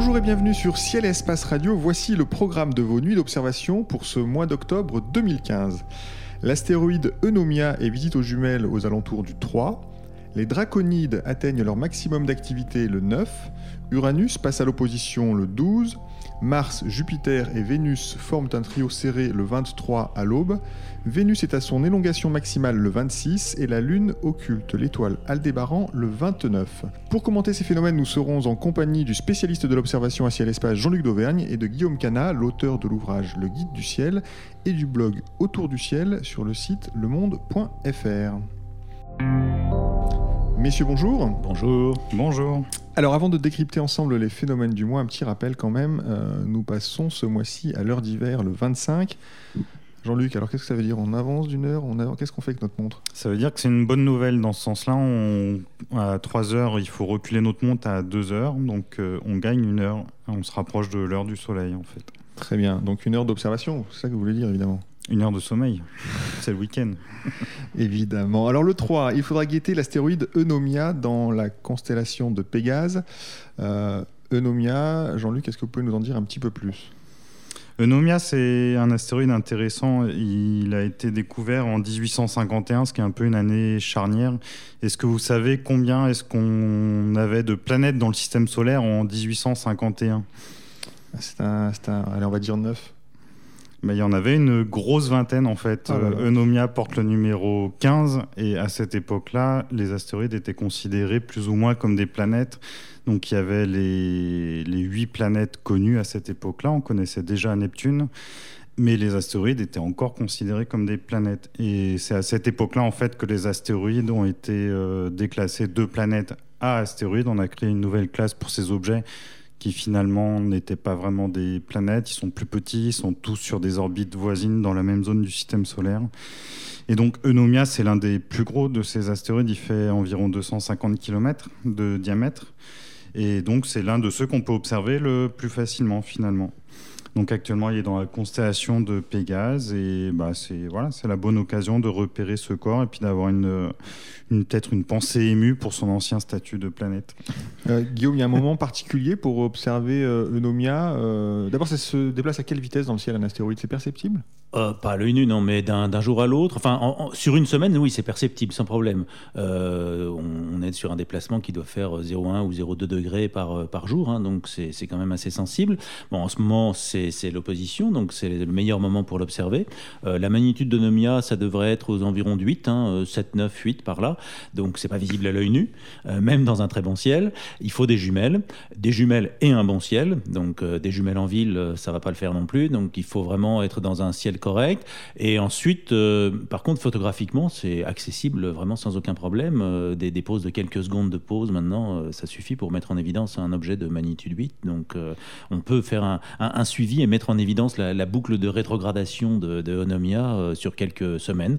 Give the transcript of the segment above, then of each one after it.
Bonjour et bienvenue sur Ciel et Espace Radio. Voici le programme de vos nuits d'observation pour ce mois d'octobre 2015. L'astéroïde Eunomia est visite aux jumelles aux alentours du 3. Les draconides atteignent leur maximum d'activité le 9. Uranus passe à l'opposition le 12. Mars, Jupiter et Vénus forment un trio serré le 23 à l'aube. Vénus est à son élongation maximale le 26 et la Lune occulte l'étoile Aldébaran le 29. Pour commenter ces phénomènes, nous serons en compagnie du spécialiste de l'observation à ciel-espace Jean-Luc Dauvergne et de Guillaume Cana, l'auteur de l'ouvrage Le Guide du ciel et du blog Autour du ciel sur le site lemonde.fr. Messieurs, bonjour. Bonjour. Bonjour. Alors avant de décrypter ensemble les phénomènes du mois, un petit rappel quand même, euh, nous passons ce mois-ci à l'heure d'hiver le 25. Jean-Luc, alors qu'est-ce que ça veut dire? On avance d'une heure on avance... Qu'est-ce qu'on fait avec notre montre? Ça veut dire que c'est une bonne nouvelle dans ce sens-là. On... À 3 heures, il faut reculer notre montre à 2 heures, donc euh, on gagne une heure. On se rapproche de l'heure du soleil en fait. Très bien, donc une heure d'observation, c'est ça que vous voulez dire évidemment? Une heure de sommeil, c'est le week-end. Évidemment. Alors le 3, il faudra guetter l'astéroïde Eunomia dans la constellation de Pégase. Euh, Eunomia, Jean-Luc, est-ce que vous pouvez nous en dire un petit peu plus? Eunomia, c'est un astéroïde intéressant. Il a été découvert en 1851, ce qui est un peu une année charnière. Est-ce que vous savez combien est-ce qu'on avait de planètes dans le système solaire en 1851 C'est un, un, allez, on va dire 9 il y en avait une grosse vingtaine en fait. Ah Eunomia porte le numéro 15 et à cette époque-là, les astéroïdes étaient considérés plus ou moins comme des planètes. Donc il y avait les, les 8 planètes connues à cette époque-là. On connaissait déjà Neptune. Mais les astéroïdes étaient encore considérés comme des planètes. Et c'est à cette époque-là, en fait, que les astéroïdes ont été euh, déclassés de planètes à astéroïdes. On a créé une nouvelle classe pour ces objets qui finalement n'étaient pas vraiment des planètes. Ils sont plus petits, ils sont tous sur des orbites voisines dans la même zone du système solaire. Et donc Eunomia, c'est l'un des plus gros de ces astéroïdes. Il fait environ 250 km de diamètre. Et donc c'est l'un de ceux qu'on peut observer le plus facilement finalement. Donc actuellement, il est dans la constellation de Pégase et bah, c'est voilà, c'est la bonne occasion de repérer ce corps et puis d'avoir une, une peut-être une pensée émue pour son ancien statut de planète. Euh, Guillaume, il y a un moment particulier pour observer euh, Eunomia. Euh, d'abord, ça se déplace à quelle vitesse dans le ciel un astéroïde C'est perceptible? Pas à l'œil nu, non, mais d'un jour à l'autre. Enfin, sur une semaine, oui, c'est perceptible, sans problème. On, est sur un déplacement qui doit faire 0,1 ou 0,2 degrés par, par jour, hein, donc c'est quand même assez sensible. Bon, en ce moment, c'est l'opposition, donc c'est le meilleur moment pour l'observer. la magnitude d'Eunomia, ça devrait être aux environs de 8, hein, 7, 9, 8 par là donc c'est pas visible à l'œil nu, euh, même dans un très bon ciel. Il faut des jumelles, des jumelles et un bon ciel. Donc euh, des jumelles en ville, euh, ça va pas le faire non plus. Donc il faut vraiment être dans un ciel correct. Et ensuite, par contre, photographiquement, c'est accessible vraiment sans aucun problème. Des, des, pauses de quelques secondes de pause maintenant, ça suffit pour mettre en évidence un objet de magnitude 8. Donc on peut faire un, suivi et mettre en évidence la, boucle de rétrogradation de, de Onomia sur quelques semaines,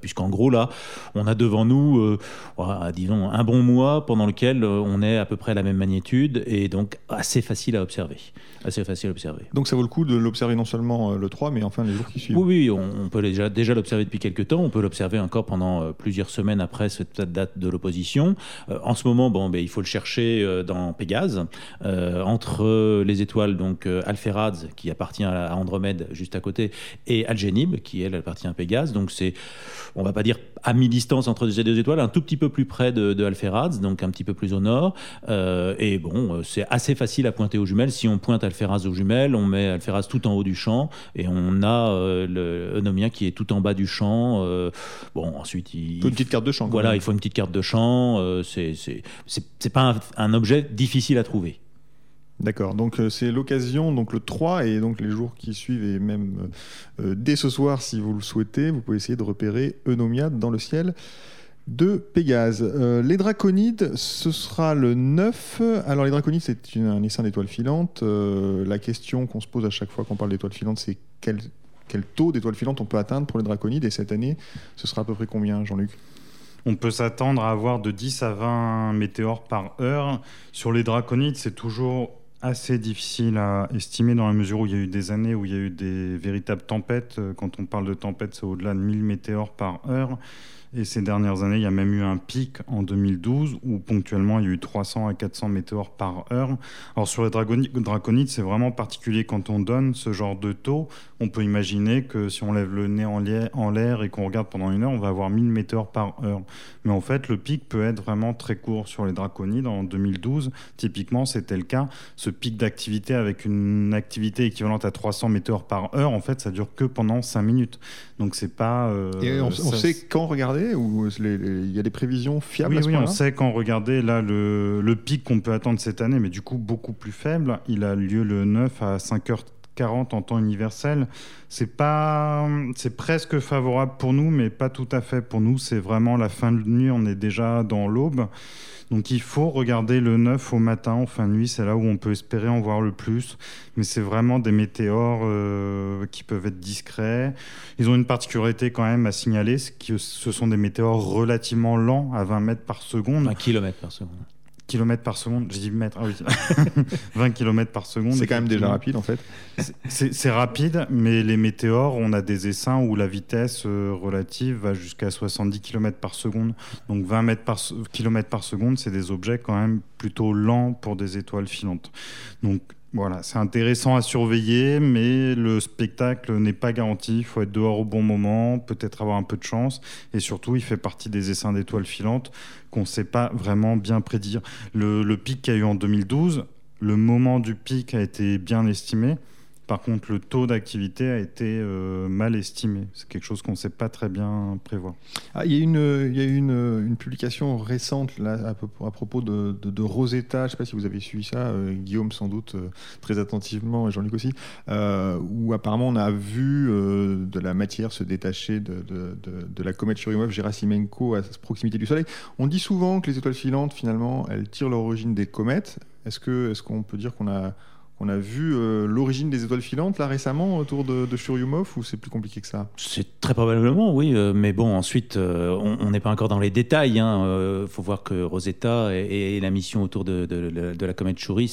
puisqu'en gros là, on a devant nous euh, disons, un bon mois pendant lequel euh, on est à peu près à la même magnitude et donc assez facile à observer. Assez facile à observer. Donc ça vaut le coup de l'observer non seulement euh, le 3, mais enfin les jours Oui, on, peut déjà, l'observer depuis quelques temps. On peut l'observer encore pendant plusieurs semaines après cette date de l'opposition. en ce moment, bon, ben, il faut le chercher dans Pégase, entre les étoiles donc qui appartient à Andromède juste à côté, et Algénib, qui elle appartient à Pégase. Donc c'est, on va pas dire à mi-distance entre ces deux étoiles, un tout petit peu plus près de, de donc un petit peu plus au nord. Euh, et bon, euh, c'est assez facile à pointer aux jumelles. Si on pointe Alphératz aux jumelles, on met Alphératz tout en haut du champ et on a euh, le Eunomia qui est tout en bas du champ. bon, ensuite, il faut une petite carte de champ. Voilà, il faut une petite carte de champ. c'est c'est pas un objet difficile à trouver. D'accord, donc euh, c'est l'occasion, donc le 3 et donc les jours qui suivent et même euh, euh, dès ce soir si vous le souhaitez, vous pouvez essayer de repérer Eunomia dans le ciel de Pégase. les draconides, ce sera le 9. Alors les draconides, c'est un essaim d'étoiles filantes. la question qu'on se pose à chaque fois qu'on parle d'étoiles filantes, c'est quel, quel taux d'étoiles filantes on peut atteindre pour les draconides et cette année, ce sera à peu près combien, Jean-Luc? On peut s'attendre à avoir de 10 à 20 météores par heure. Sur les draconides, c'est toujours assez difficile à estimer dans la mesure où il y a eu des années où il y a eu des véritables tempêtes. Quand on parle de tempêtes, c'est au-delà de 1000 météores par heure. Et ces dernières années, il y a même eu un pic en 2012 où ponctuellement il y a eu 300 à 400 météores par heure. Alors sur les draconides, c'est vraiment particulier quand on donne ce genre de taux. On peut imaginer que si on lève le nez en l'air et qu'on regarde pendant une heure, on va avoir 1000 météores par heure. Mais en fait, le pic peut être vraiment très court sur les draconides. En 2012, typiquement, c'était le cas. Ce pic d'activité avec une activité équivalente à 300 météores par heure, en fait, ça dure que pendant 5 minutes. Donc c'est pas. Euh, et on, sait quand regarder ou il y a des prévisions fiables Oui, oui on sait quand regarder. Là, le, le pic qu'on peut attendre cette année, mais du coup beaucoup plus faible, il a lieu le 9 à 5h40 en temps universel. C'est pas, c'est presque favorable pour nous, mais pas tout à fait pour nous. C'est vraiment la fin de nuit. On est déjà dans l'aube. Donc il faut regarder le 9 au matin, en fin de nuit, c'est là où on peut espérer en voir le plus. Mais c'est vraiment des météores euh, qui peuvent être discrets. Ils ont une particularité quand même à signaler, ce sont des météores relativement lents, à 20 mètres par seconde. 20 km par seconde km par seconde, j'ai dit mètres, ah oui, 20 km par seconde. C'est quand même déjà rapide en fait. C'est rapide, mais les météores, on a des essaims où la vitesse euh, relative va jusqu'à 70 km par seconde. Donc 20 mètres par, km par seconde, c'est des objets quand même plutôt lents pour des étoiles filantes. Donc voilà, c'est intéressant à surveiller, mais le spectacle n'est pas garanti. Il faut être dehors au bon moment, peut-être avoir un peu de chance. Et surtout, il fait partie des essaims d'étoiles filantes qu'on ne sait pas vraiment bien prédire. Le, pic qu'il y a eu en 2012, le moment du pic a été bien estimé. Par contre, le taux d'activité a été euh, mal estimé. C'est quelque chose qu'on ne sait pas très bien prévoir. Ah, il y a, une, une, publication récente à, propos de, Rosetta. Je ne sais pas si vous avez suivi ça, euh, Guillaume sans doute euh, très attentivement et Jean-Luc aussi, où apparemment on a vu de la matière se détacher de, la comète Churyumov-Gerasimenko à proximité du Soleil. On dit souvent que les étoiles filantes, finalement, elles tirent l'origine des comètes. Est-ce qu'on est qu'on peut dire qu'on a on a vu euh, l'origine des étoiles filantes là récemment autour de, de Churyumov ou c'est plus compliqué que ça? C'est très probablement oui, euh, mais bon ensuite euh, on n'est pas encore dans les détails. Il hein, faut voir que Rosetta et, la mission autour de, la comète Chury,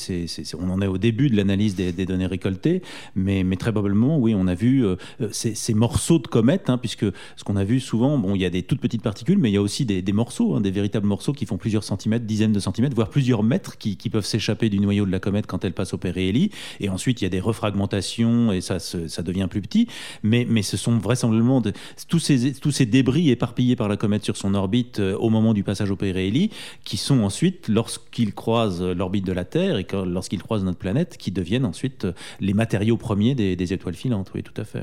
on en est au début de l'analyse des, données récoltées, mais, mais, très probablement oui, on a vu ces, morceaux de comètes, hein, puisque ce qu'on a vu souvent, bon il y a des toutes petites particules, mais il y a aussi des, morceaux, hein, des véritables morceaux qui font plusieurs centimètres, dizaines de centimètres, voire plusieurs mètres, qui, qui peuvent s'échapper du noyau de la comète quand elle passe au périhélie et ensuite, il y a des refragmentations et ça, ça devient plus petit. Mais, mais ce sont vraisemblablement tous, ces, tous ces débris éparpillés par la comète sur son orbite euh, au moment du passage au périhélie qui sont ensuite, lorsqu'ils croisent l'orbite de la Terre et lorsqu'ils croisent notre planète, qui deviennent ensuite euh, les matériaux premiers des, étoiles filantes. Oui, tout à fait.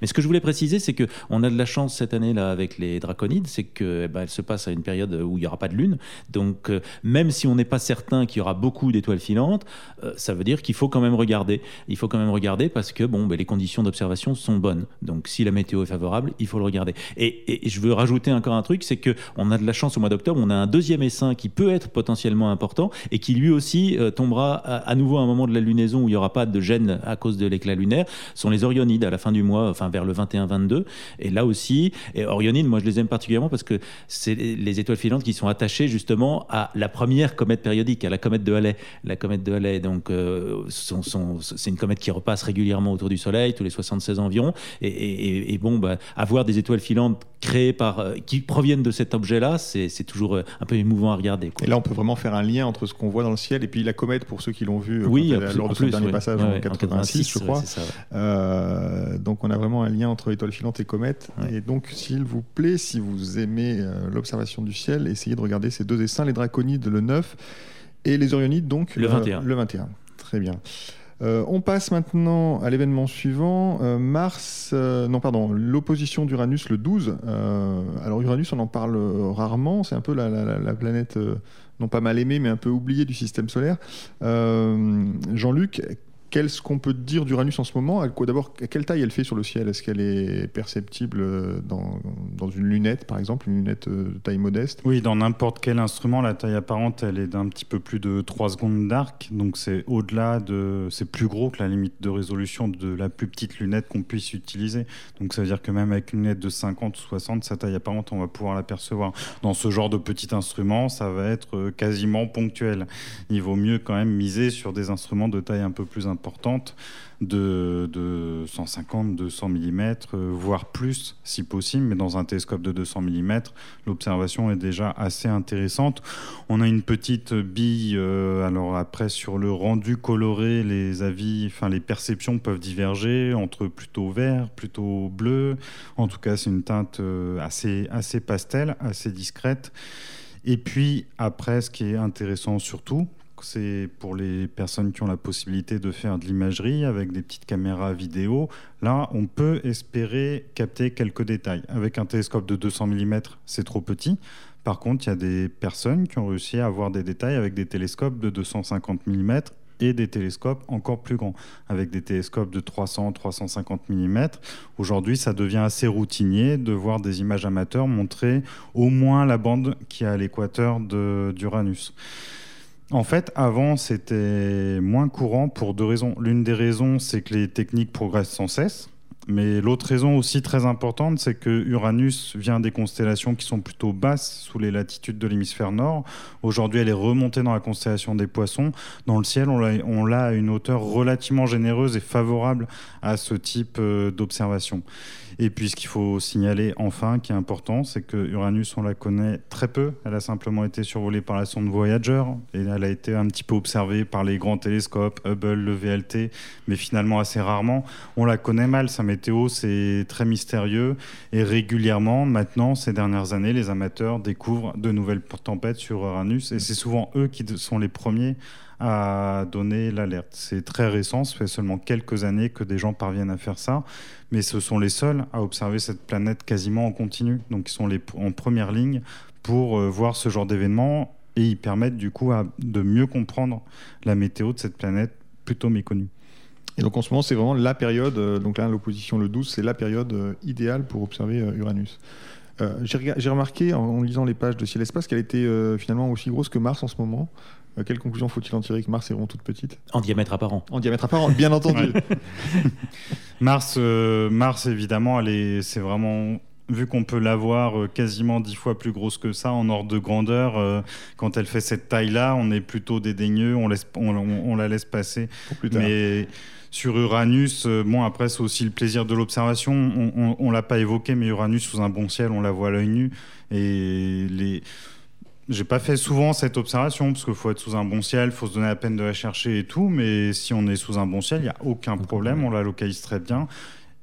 Mais ce que je voulais préciser, c'est qu'on a de la chance cette année-là avec les draconides, c'est qu'elle eh ben, se passe à une période où il n'y aura pas de lune. Donc, euh, même si on n'est pas certain qu'il y aura beaucoup d'étoiles filantes, ça veut dire qu'il faut même regarder. Il faut quand même regarder parce que bon, ben, les conditions d'observation sont bonnes. Donc si la météo est favorable, il faut le regarder. Et, je veux rajouter encore un truc, c'est que on a de la chance au mois d'octobre, on a un deuxième essaim qui peut être potentiellement important et qui lui aussi euh, tombera à, nouveau à un moment de la lunaison où il n'y aura pas de gêne à cause de l'éclat lunaire. Sont les Orionides à la fin du mois, enfin vers le 21-22. Et là aussi, et Orionides, moi je les aime particulièrement parce que c'est les étoiles filantes qui sont attachées justement à la première comète périodique, à la comète de Halley. La comète de Halley, donc euh, c'est une comète qui repasse régulièrement autour du Soleil, tous les 76 ans environ. Et, bon, bah, avoir des étoiles filantes créées par, euh, qui proviennent de cet objet-là, c'est toujours euh, un peu émouvant à regarder. Et là, on peut vraiment faire un lien entre ce qu'on voit dans le ciel et puis la comète, pour ceux qui l'ont vu euh, oui, lors de son dernier passage en 86, je crois. donc, on a vraiment un lien entre étoiles filantes et comètes. Et donc, s'il vous plaît, si vous aimez l'observation du ciel, essayez de regarder ces deux essaims, les Draconides le 9 et les Orionides donc le 21. le 21. Très bien. Euh, on passe maintenant à l'événement suivant. Euh, Mars, euh, non pardon, l'opposition d'Uranus le 12. alors Uranus, on en parle rarement. C'est un peu la, planète non pas mal aimée, mais un peu oubliée du système solaire. Jean-Luc, Qu'est-ce qu'on peut dire d'Uranus en ce moment D'abord, quelle taille elle fait sur le ciel? Est-ce qu'elle est perceptible dans, dans, une lunette, par exemple, une lunette de taille modeste? Oui, dans n'importe quel instrument, la taille apparente, elle est d'un petit peu plus de 3 secondes d'arc. Donc c'est au-delà de. C'est plus gros que la limite de résolution de la plus petite lunette qu'on puisse utiliser. Donc ça veut dire que même avec une lunette de 50 ou 60, sa taille apparente, on va pouvoir l'apercevoir. Dans ce genre de petit instrument, ça va être quasiment ponctuel. Il vaut mieux quand même miser sur des instruments de taille un peu plus importante de, de 150, 200 mm, voire plus si possible, mais dans un télescope de 200 mm, l'observation est déjà assez intéressante. On a une petite bille, euh, alors après sur le rendu coloré, les avis, enfin les perceptions peuvent diverger entre plutôt vert, plutôt bleu. En tout cas, c'est une teinte euh, assez, assez pastel, assez discrète. Et puis après, ce qui est intéressant surtout, c'est pour les personnes qui ont la possibilité de faire de l'imagerie avec des petites caméras vidéo. Là, on peut espérer capter quelques détails. Avec un télescope de 200 mm, c'est trop petit. Par contre, il y a des personnes qui ont réussi à avoir des détails avec des télescopes de 250 mm et des télescopes encore plus grands, avec des télescopes de 300-350 mm. Aujourd'hui, ça devient assez routinier de voir des images amateurs montrer au moins la bande qui est à l'équateur d'Uranus. En fait, avant, c'était moins courant pour deux raisons. L'une des raisons, c'est que les techniques progressent sans cesse. Mais l'autre raison aussi très importante, c'est que Uranus vient des constellations qui sont plutôt basses sous les latitudes de l'hémisphère nord. Aujourd'hui, elle est remontée dans la constellation des poissons. Dans le ciel, on l'a à une hauteur relativement généreuse et favorable à ce type euh, d'observation. Et puis ce qu'il faut signaler enfin, qui est important, c'est que Uranus, on la connaît très peu. Elle a simplement été survolée par la sonde Voyager et elle a été un petit peu observée par les grands télescopes, Hubble, le VLT, mais finalement assez rarement. On la connaît mal, sa météo, c'est très mystérieux et régulièrement, maintenant, ces dernières années, les amateurs découvrent de nouvelles tempêtes sur Uranus et c'est souvent eux qui sont les premiers à donner l'alerte. C'est très récent, ça fait seulement quelques années que des gens parviennent à faire ça, mais ce sont les seuls à observer cette planète quasiment en continu. Donc ils sont en première ligne pour euh, voir ce genre d'événements et ils permettent du coup de mieux comprendre la météo de cette planète plutôt méconnue. Et donc en ce moment, c'est vraiment la période, euh, donc là l'opposition le 12, c'est la période euh, idéale pour observer Uranus. J'ai remarqué en, lisant les pages de Ciel Espace qu'elle était finalement aussi grosse que Mars en ce moment. Euh, quelle conclusion faut-il en tirer que Mars est vraiment toute petite En diamètre apparent. En diamètre apparent, bien entendu. Mars, euh, Mars, évidemment, c'est vraiment vu qu'on peut l'avoir euh, quasiment dix fois plus grosse que ça en ordre de grandeur, quand elle fait cette taille-là, on est plutôt dédaigneux, on, laisse, on, la laisse passer. Mais sur Uranus, bon après c'est aussi le plaisir de l'observation. On, on l'a pas évoqué, mais Uranus sous un bon ciel, on la voit à l'œil nu et les j'ai pas fait souvent cette observation parce qu'il faut être sous un bon ciel, il faut se donner la peine de la chercher et tout. Mais si on est sous un bon ciel, il n'y a aucun problème, on la localise très bien.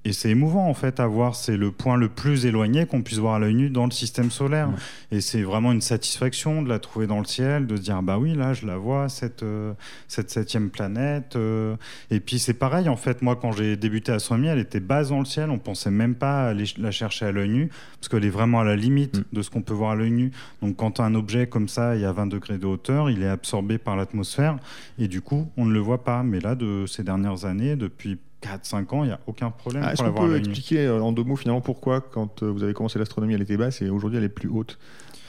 Et c'est émouvant en fait à voir, c'est le point le plus éloigné qu'on puisse voir à l'œil nu dans le système solaire. Et c'est vraiment une satisfaction de la trouver dans le ciel, de se dire bah oui là je la vois cette euh, cette septième planète. Euh. Et puis c'est pareil en fait moi quand j'ai débuté à l'astronomie, elle était basse dans le ciel, on pensait même pas aller la chercher à l'œil nu parce qu'elle est vraiment à la limite mm. de ce qu'on peut voir à l'œil nu. Donc quand un objet comme ça, il y a 20 degrés de hauteur, il est absorbé par l'atmosphère et du coup on ne le voit pas. Mais là de ces dernières années, depuis 4-5 ans, il n'y a aucun problème. Ah, Est-ce qu'on peut expliquer euh, en deux mots finalement pourquoi, quand euh, vous avez commencé l'astronomie, elle était basse et aujourd'hui elle est plus haute?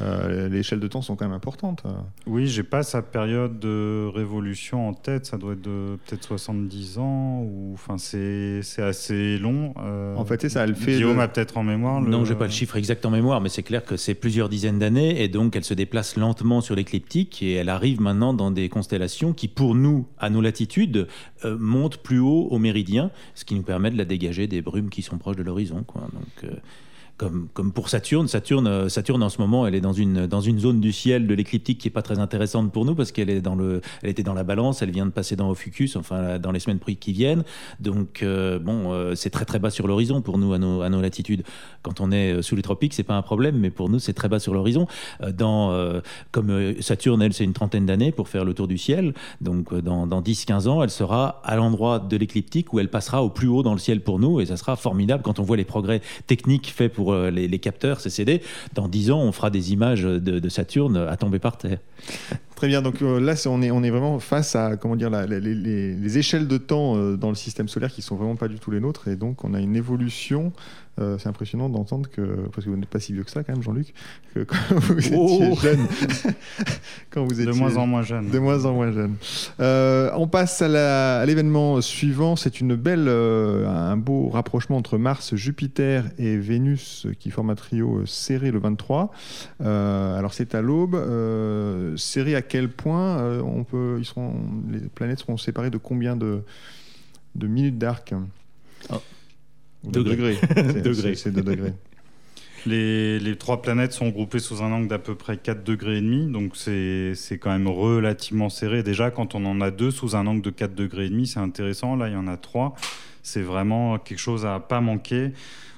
Euh, les échelles de temps sont quand même importantes. Euh. Oui, j'ai pas sa période de révolution en tête. Ça doit être de peut-être 70 ans ou enfin c'est assez long. Euh, en fait, ça. Elle fait. Guillaume a peut-être en mémoire. Le... Non, j'ai pas le chiffre exact en mémoire, mais c'est clair que c'est plusieurs dizaines d'années et donc elle se déplace lentement sur l'écliptique et elle arrive maintenant dans des constellations qui, pour nous, à nos latitudes, montent plus haut au méridien, ce qui nous permet de la dégager des brumes qui sont proches de l'horizon. Donc comme, pour Saturne. Saturne, euh, Saturne, en ce moment, elle est dans une, dans une zone du ciel de l'écliptique qui n'est pas très intéressante pour nous parce qu'elle est dans le, elle était dans la balance, elle vient de passer dans Ophiuchus, enfin dans les semaines qui viennent. Donc euh, bon, euh, c'est très très bas sur l'horizon pour nous à nos, à nos, latitudes. Quand on est sous les tropiques, c'est pas un problème, mais pour nous, c'est très bas sur l'horizon. dans, comme Saturne, elle, c'est une trentaine d'années pour faire le tour du ciel. Donc dans, dans 10-15 ans, elle sera à l'endroit de l'écliptique où elle passera au plus haut dans le ciel pour nous et ça sera formidable quand on voit les progrès techniques faits pour euh, les, capteurs CCD. Dans 10 ans, on fera des images de, Saturne à tomber par terre. Très bien, donc euh, là on est, on est vraiment face à comment dire, les, les, échelles de temps euh, dans le système solaire qui sont vraiment pas du tout les nôtres et donc on a une évolution euh, c'est impressionnant d'entendre que, parce que vous n'êtes pas si vieux que ça quand même, Jean-Luc, que quand vous étiez oh. jeune, quand vous étiez de moins en moins jeune, de moins en moins jeune. On passe à l'événement suivant. C'est une belle, un beau rapprochement entre Mars, Jupiter et Vénus qui forme un trio serré le 23. alors c'est à l'aube. serré à quel point on peut, ils seront, les planètes seront séparées de combien de, de minutes d'arc? Oh. Degrés. degrés. C'est degrés. Les, les, trois planètes sont groupées sous un angle d'à peu près 4 degrés et demi, donc c'est quand même relativement serré. Déjà, quand on en a deux sous un angle de 4 degrés et demi, c'est intéressant. Là, il y en a trois. C'est vraiment quelque chose à pas manquer.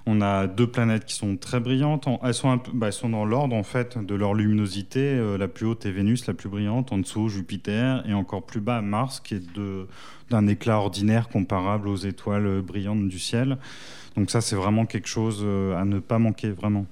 On a deux planètes qui sont très brillantes. Elles sont, bah, elles sont dans l'ordre en fait de leur luminosité. Euh, la plus haute est Vénus, la plus brillante. En dessous, Jupiter et encore plus bas, Mars, qui est d'un éclat ordinaire comparable aux étoiles brillantes du ciel. Donc ça, c'est vraiment quelque chose euh, à ne pas manquer, vraiment.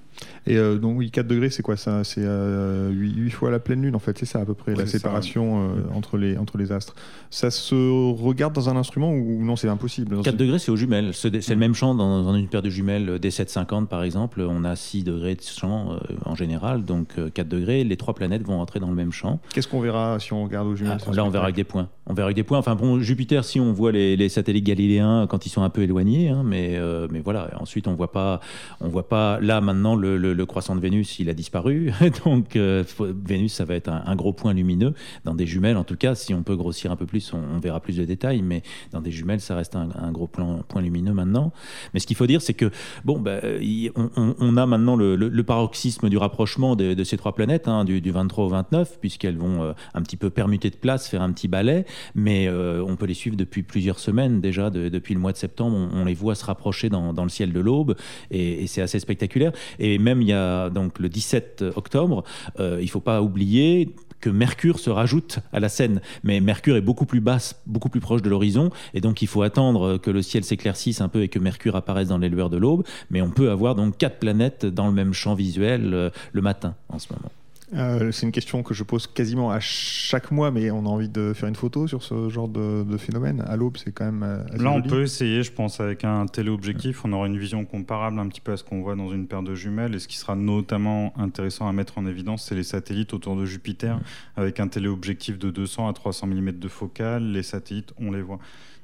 Et euh, donc, oui, 4 degrés, c'est quoi ça? C'est euh, 8, fois la pleine lune, en fait, c'est ça à peu près, la séparation euh, entre, les, entre les astres. Ça se regarde dans un instrument ou non, c'est impossible? 4 degrés, c'est aux jumelles. C'est le même champ dans, une paire de jumelles des 750, par exemple. On a 6 degrés de champ euh, en général, donc 4 degrés. Les trois planètes vont entrer dans le même champ. Qu'est-ce qu'on verra si on regarde aux jumelles ah, Là, on verra avec des points. On verra avec des points. Enfin, bon, Jupiter, si on voit les, satellites galiléens quand ils sont un peu éloignés, hein, mais, mais voilà. Ensuite, on voit pas, on voit pas là maintenant le, le croissant de Vénus, il a disparu. Donc euh, Vénus, ça va être un, gros point lumineux. Dans des jumelles, en tout cas, si on peut grossir un peu plus, on, verra plus de détails. Mais dans des jumelles, ça reste un, gros point, point, lumineux maintenant. Mais ce qu'il faut dire, c'est que bon, bah, on, a maintenant le, paroxysme du rapprochement de, ces trois planètes, hein, du, 23 au 29, puisqu'elles vont euh, un petit peu permuter de place, faire un petit balai. Mais euh, on peut les suivre depuis plusieurs semaines déjà, depuis le mois de septembre. On, les voit se rapprocher dans, le ciel de l'aube, et, et c'est assez spectaculaire. Et même il y a donc le 17 octobre, euh, il ne faut pas oublier que Mercure se rajoute à la scène. Mais Mercure est beaucoup plus basse, beaucoup plus proche de l'horizon, et donc il faut attendre que le ciel s'éclaircisse un peu et que Mercure apparaisse dans les lueurs de l'aube. Mais on peut avoir donc quatre planètes dans le même champ visuel euh, le matin en ce moment. Euh, c'est une question que je pose quasiment à chaque mois, mais on a envie de faire une photo sur ce genre de, phénomène. À l'aube, c'est quand même. Euh, Là, on peut essayer, je pense, avec un téléobjectif. On aura une vision comparable un petit peu à ce qu'on voit dans une paire de jumelles. Et ce qui sera notamment intéressant à mettre en évidence, c'est les satellites autour de Jupiter, avec un téléobjectif de 200 à 300 mm de focale. Les satellites, on les voit.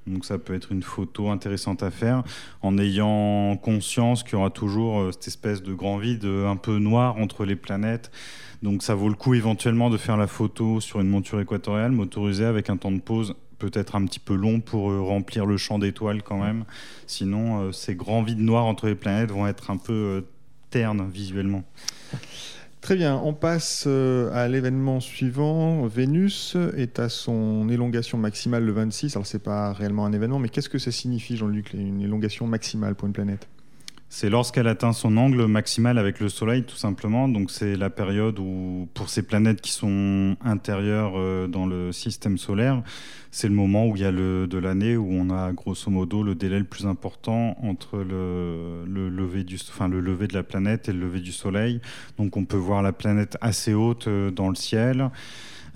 Donc ça peut être une photo intéressante à faire en ayant conscience qu'il y aura toujours euh, cette espèce de grand vide un peu noir entre les planètes. Donc ça vaut le coup éventuellement de faire la photo sur une monture équatoriale motorisée avec un temps de pause peut-être un petit peu long pour euh, remplir le champ d'étoiles quand même. Sinon, euh, ces grands vides noirs entre les planètes vont être un peu euh, ternes visuellement. Très bien, on passe à l'événement suivant. Vénus est à son élongation maximale le 26. Alors, ce n'est pas réellement un événement, mais qu'est-ce que ça signifie, Jean-Luc, une élongation maximale pour une planète? C'est lorsqu'elle atteint son angle maximal avec le Soleil, tout simplement. Donc c'est la période où, pour ces planètes qui sont intérieures euh, dans le système solaire, c'est le moment où il y a le, de l'année où on a grosso modo le délai le plus important entre le, lever du, enfin, le lever de la planète et le lever du Soleil. Donc on peut voir la planète assez haute euh, dans le ciel.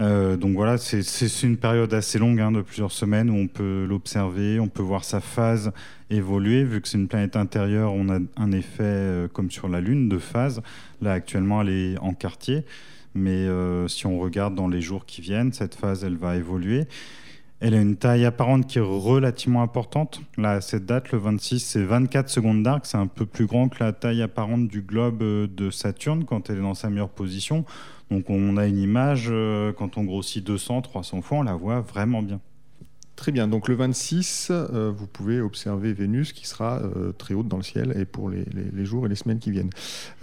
Euh, donc voilà, c'est une période assez longue, hein, de plusieurs semaines, où on peut l'observer, on peut voir sa phase évoluer. Vu que c'est une planète intérieure, on a un effet euh, comme sur la Lune de phase. Là, actuellement, elle est en quartier. Mais euh, si on regarde dans les jours qui viennent, cette phase, elle va évoluer. Elle a une taille apparente qui est relativement importante. Là, cette date, le 26, c'est 24 secondes d'arc. C'est un peu plus grand que la taille apparente du globe de Saturne quand elle est dans sa meilleure position. Donc on a une image, euh, quand on grossit 200, 300 fois, on la voit vraiment bien. Très bien, donc le 26, euh, vous pouvez observer Vénus qui sera euh, très haute dans le ciel et pour les, jours et les semaines qui viennent.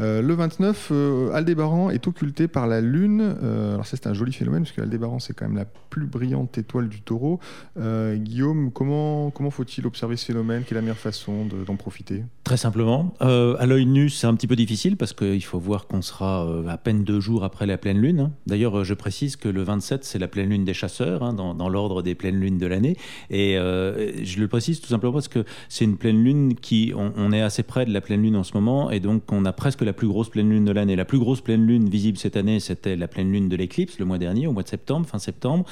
Euh, le 29, Aldébaran est occulté par la Lune. alors ça c'est un joli phénomène parce que Aldébaran c'est quand même la plus brillante étoile du taureau. Guillaume, comment, comment faut-il observer ce phénomène? Quelle est la meilleure façon d'en profiter? Très simplement, à l'œil nu c'est un petit peu difficile parce qu'il faut voir qu'on sera à peine deux jours après la pleine Lune. D'ailleurs je précise que le 27 c'est la pleine Lune des chasseurs, hein, dans, dans l'ordre des pleines lunes de l'année Et je le précise tout simplement parce que c'est une pleine lune qui, on, est assez près de la pleine lune en ce moment, et donc on a presque la plus grosse pleine lune de l'année. La plus grosse pleine lune visible cette année, c'était la pleine lune de l'éclipse le mois dernier, au mois de septembre, fin septembre.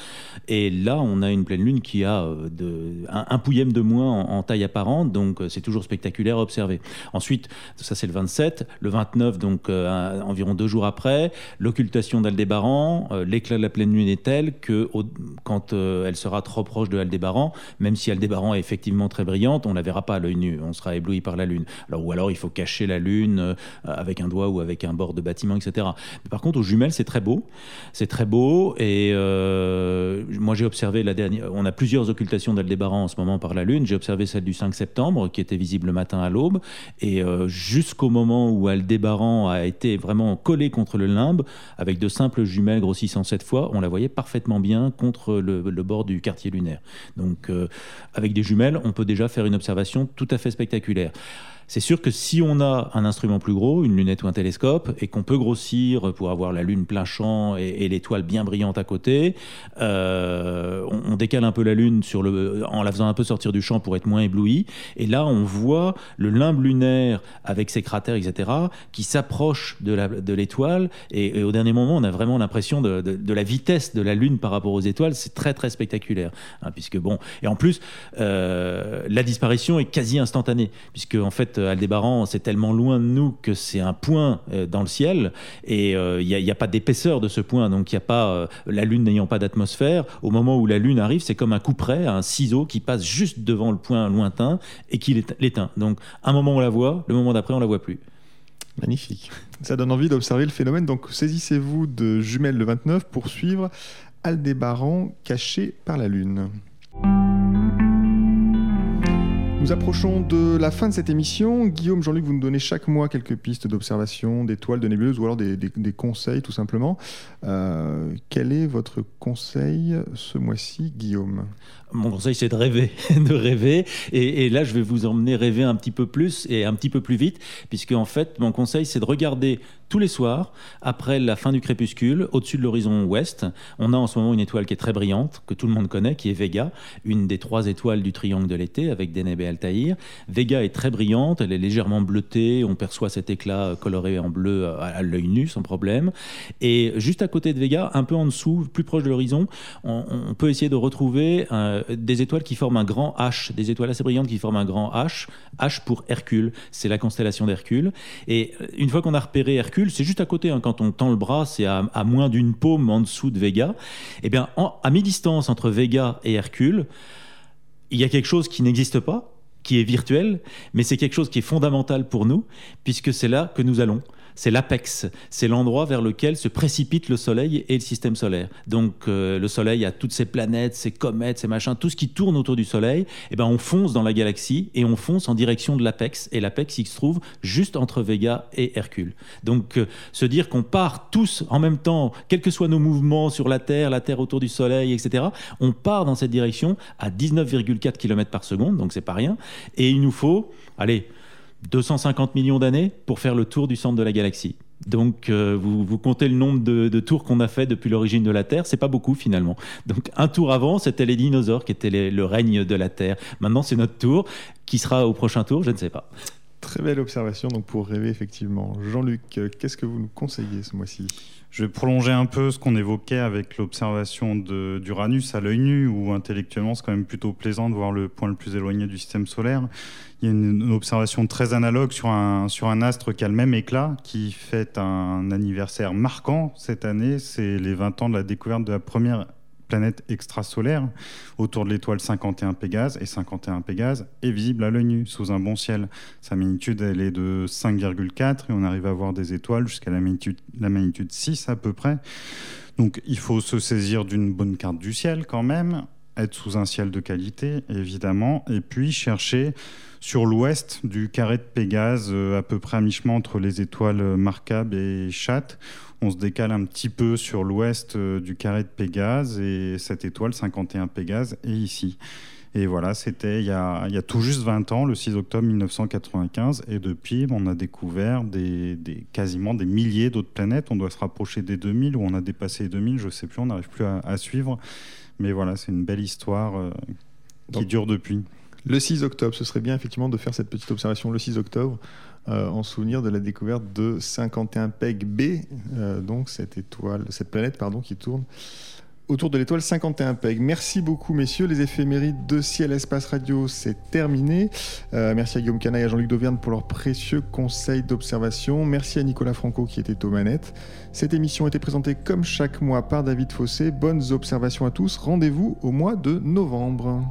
Et là, on a une pleine lune qui a de, un, pouillème de moins en, taille apparente, donc c'est toujours spectaculaire à observer. Ensuite, ça c'est le 27, le 29, donc environ deux jours après, l'occultation d'Aldébaran, euh, l'éclat de la pleine lune est tel que quand euh, elle sera trop proche de Aldébaran, même si Aldébaran est effectivement très brillante, on la verra pas à l'œil nu, on sera ébloui par la lune. Alors, ou alors il faut cacher la lune euh, avec un doigt ou avec un bord de bâtiment, etc. Par contre, aux jumelles, c'est très beau, c'est très beau, et moi j'ai observé la dernière, on a plusieurs occultations d'Aldébaran en ce moment par la lune, j'ai observé celle du 5 septembre qui était visible le matin à l'aube, et jusqu'au moment où Aldébaran a été vraiment collé contre le limbe, avec de simples jumelles grossissant cette fois, on la voyait parfaitement bien contre le, bord du quartier lunaire. Donc, euh, avec des jumelles, on peut déjà faire une observation tout à fait spectaculaire. C'est sûr que si on a un instrument plus gros, une lunette ou un télescope, et qu'on peut grossir pour avoir la Lune plein champ et, l'étoile bien brillante à côté, euh, on, décale un peu la Lune en la faisant un peu sortir du champ pour être moins ébloui. Et là, on voit le limbe lunaire avec ses cratères, etc., qui s'approche de l'étoile. et, au dernier moment, on a vraiment l'impression de, la vitesse de la Lune par rapport aux étoiles. C'est très, très spectaculaire. Hein, puisque bon, et en plus, euh, la disparition est quasi instantanée, puisque en fait, Aldébaran, c'est tellement loin de nous que c'est un point euh, dans le ciel et il euh, n'y a, pas d'épaisseur de ce point, donc il n'y a pas la Lune n'ayant pas d'atmosphère. Au moment où la Lune arrive, c'est comme un coup près, un ciseau qui passe juste devant le point lointain et qui l'éteint. Donc, un moment on la voit, le moment d'après on la voit plus. Magnifique. Ça donne envie d'observer le phénomène. Donc, saisissez-vous de jumelles le 29 pour suivre Aldébaran caché par la Lune. Nous approchons de la fin de cette émission. Guillaume, Jean-Luc, vous nous donnez chaque mois quelques pistes d'observation d'étoiles, de nébuleuses ou alors des, conseils tout simplement. Euh, quel est votre conseil ce mois-ci, Guillaume? Mon conseil, c'est de rêver, de rêver. Et, là, je vais vous emmener rêver un petit peu plus et un petit peu plus vite, puisque en fait, mon conseil, c'est de regarder tous les soirs, après la fin du crépuscule, au-dessus de l'horizon ouest. On a en ce moment une étoile qui est très brillante, que tout le monde connaît, qui est Vega, une des trois étoiles du triangle de l'été avec Deneb et Altaïr. Vega est très brillante, elle est légèrement bleutée, on perçoit cet éclat coloré en bleu à l'œil nu, sans problème. Et juste à côté de Vega, un peu en dessous, plus proche de l'horizon, on, peut essayer de retrouver euh, des étoiles qui forment un grand H, des étoiles assez brillantes qui forment un grand H. H pour Hercule, c'est la constellation d'Hercule. Et euh, une fois qu'on a repéré Hercule, c'est juste à côté, hein, quand on tend le bras, c'est à, moins d'une paume en dessous de Vega. Eh bien, à mi-distance entre Vega et Hercule, il y a quelque chose qui n'existe pas, qui est virtuel, mais c'est quelque chose qui est fondamental pour nous, puisque c'est là que nous allons c'est l'apex, c'est l'endroit vers lequel se précipite le Soleil et le système solaire. Donc euh, le Soleil a toutes ses planètes, ses comètes, ses machins, tout ce qui tourne autour du Soleil. Eh ben on fonce dans la galaxie et on fonce en direction de l'apex. Et l'apex il se trouve juste entre Vega et Hercule. Donc euh, se dire qu'on part tous en même temps, quels que soient nos mouvements sur la Terre, la Terre autour du Soleil, etc. On part dans cette direction à 19,4 km par seconde, donc c'est pas rien. Et il nous faut, allez 250 millions d'années pour faire le tour du centre de la galaxie. Donc, euh, vous, comptez le nombre de, tours qu'on a fait depuis l'origine de la Terre, c'est pas beaucoup finalement. Donc, un tour avant, c'était les dinosaures qui étaient le règne de la Terre. Maintenant, c'est notre tour. Qui sera au prochain tour Je ne sais pas. Très belle observation, donc pour rêver effectivement. Jean-Luc, qu'est-ce que vous nous conseillez ce mois-ci? Je vais prolonger un peu ce qu'on évoquait avec l'observation d'Uranus à l'œil nu, où intellectuellement c'est quand même plutôt plaisant de voir le point le plus éloigné du système solaire. Il y a une, observation très analogue sur un, sur un astre qui a le même éclat, qui fête un anniversaire marquant cette année. C'est les 20 ans de la découverte de la première planète extrasolaire autour de l'étoile 51 Pégase. Et 51 Pégase est visible à l'œil nu, sous un bon ciel. Sa magnitude, elle est de 5,4 et on arrive à voir des étoiles jusqu'à la magnitude, la magnitude 6 à peu près. Donc il faut se saisir d'une bonne carte du ciel quand même, être sous un ciel de qualité évidemment, et puis chercher sur l'ouest du carré de Pégase, euh, à peu près à mi-chemin entre les étoiles Marcab et Chat, on se décale un petit peu sur l'ouest euh, du carré de Pégase et cette étoile 51 Pégase est ici. Et voilà, c'était il, y a, il y a tout juste 20 ans, le 6 octobre 1995. Et depuis, on a découvert des, des quasiment des milliers d'autres planètes. On doit se rapprocher des 2000 ou on a dépassé les 2000, je ne sais plus, on n'arrive plus à, suivre. Mais voilà, c'est une belle histoire euh, qui dure depuis. Le 6 octobre, ce serait bien effectivement de faire cette petite observation le 6 octobre. Euh, en souvenir de la découverte de 51 PEG B, euh, donc cette étoile, cette planète pardon, qui tourne autour de l'étoile 51 PEG. Merci beaucoup, messieurs. Les éphémérides de Ciel Espace Radio, c'est terminé. Euh, merci à Guillaume Canaille et à Jean-Luc Dauvergne pour leurs précieux conseils d'observation. Merci à Nicolas Franco qui était aux manettes. Cette émission était présentée comme chaque mois par David Fossé. Bonnes observations à tous. Rendez-vous au mois de novembre.